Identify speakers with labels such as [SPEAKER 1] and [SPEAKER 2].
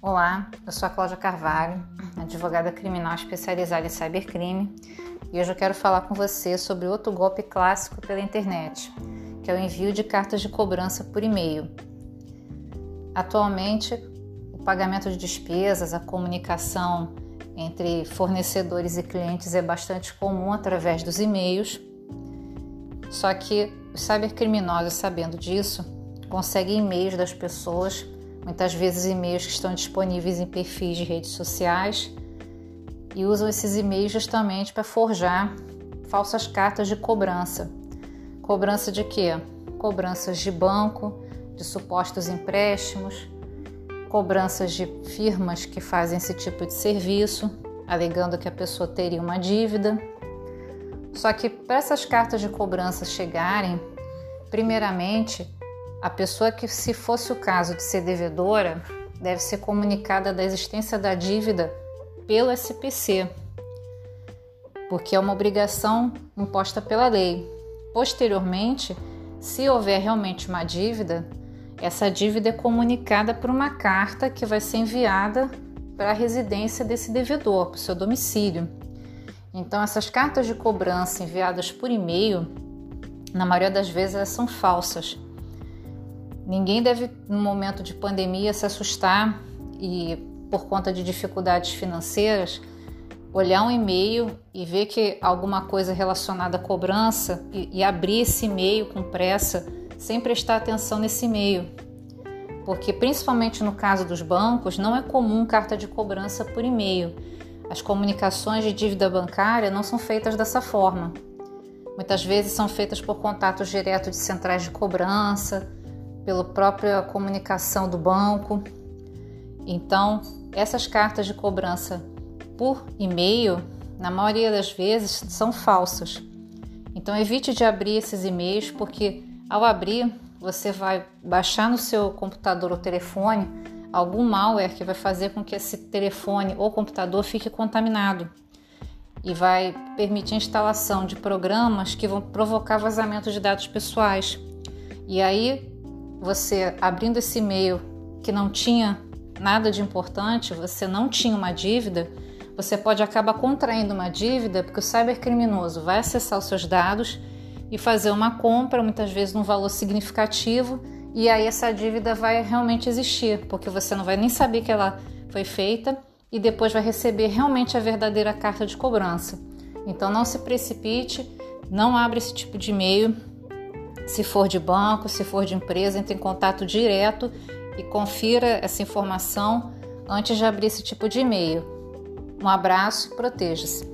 [SPEAKER 1] Olá, eu sou a Cláudia Carvalho, advogada criminal especializada em cybercrime, e hoje eu quero falar com você sobre outro golpe clássico pela internet, que é o envio de cartas de cobrança por e-mail. Atualmente, o pagamento de despesas, a comunicação entre fornecedores e clientes é bastante comum através dos e-mails. Só que os cybercriminosos, sabendo disso, conseguem e-mails das pessoas muitas vezes e-mails que estão disponíveis em perfis de redes sociais e usam esses e-mails justamente para forjar falsas cartas de cobrança. Cobrança de quê? Cobranças de banco, de supostos empréstimos, cobranças de firmas que fazem esse tipo de serviço, alegando que a pessoa teria uma dívida. Só que para essas cartas de cobrança chegarem, primeiramente a pessoa que, se fosse o caso de ser devedora, deve ser comunicada da existência da dívida pelo SPC, porque é uma obrigação imposta pela lei. Posteriormente, se houver realmente uma dívida, essa dívida é comunicada por uma carta que vai ser enviada para a residência desse devedor, para o seu domicílio. Então, essas cartas de cobrança enviadas por e-mail, na maioria das vezes, elas são falsas Ninguém deve, no momento de pandemia, se assustar e, por conta de dificuldades financeiras, olhar um e-mail e ver que alguma coisa relacionada à cobrança e, e abrir esse e-mail com pressa, sem prestar atenção nesse e-mail. Porque, principalmente no caso dos bancos, não é comum carta de cobrança por e-mail. As comunicações de dívida bancária não são feitas dessa forma. Muitas vezes são feitas por contatos diretos de centrais de cobrança, pela própria comunicação do banco. Então, essas cartas de cobrança por e-mail, na maioria das vezes, são falsas. Então, evite de abrir esses e-mails, porque ao abrir, você vai baixar no seu computador ou telefone algum malware que vai fazer com que esse telefone ou computador fique contaminado e vai permitir a instalação de programas que vão provocar vazamento de dados pessoais. E aí você abrindo esse e-mail que não tinha nada de importante, você não tinha uma dívida, você pode acabar contraindo uma dívida porque o cybercriminoso vai acessar os seus dados e fazer uma compra, muitas vezes num valor significativo, e aí essa dívida vai realmente existir, porque você não vai nem saber que ela foi feita e depois vai receber realmente a verdadeira carta de cobrança. Então não se precipite, não abra esse tipo de e-mail, se for de banco, se for de empresa, entre em contato direto e confira essa informação antes de abrir esse tipo de e-mail. Um abraço, proteja-se.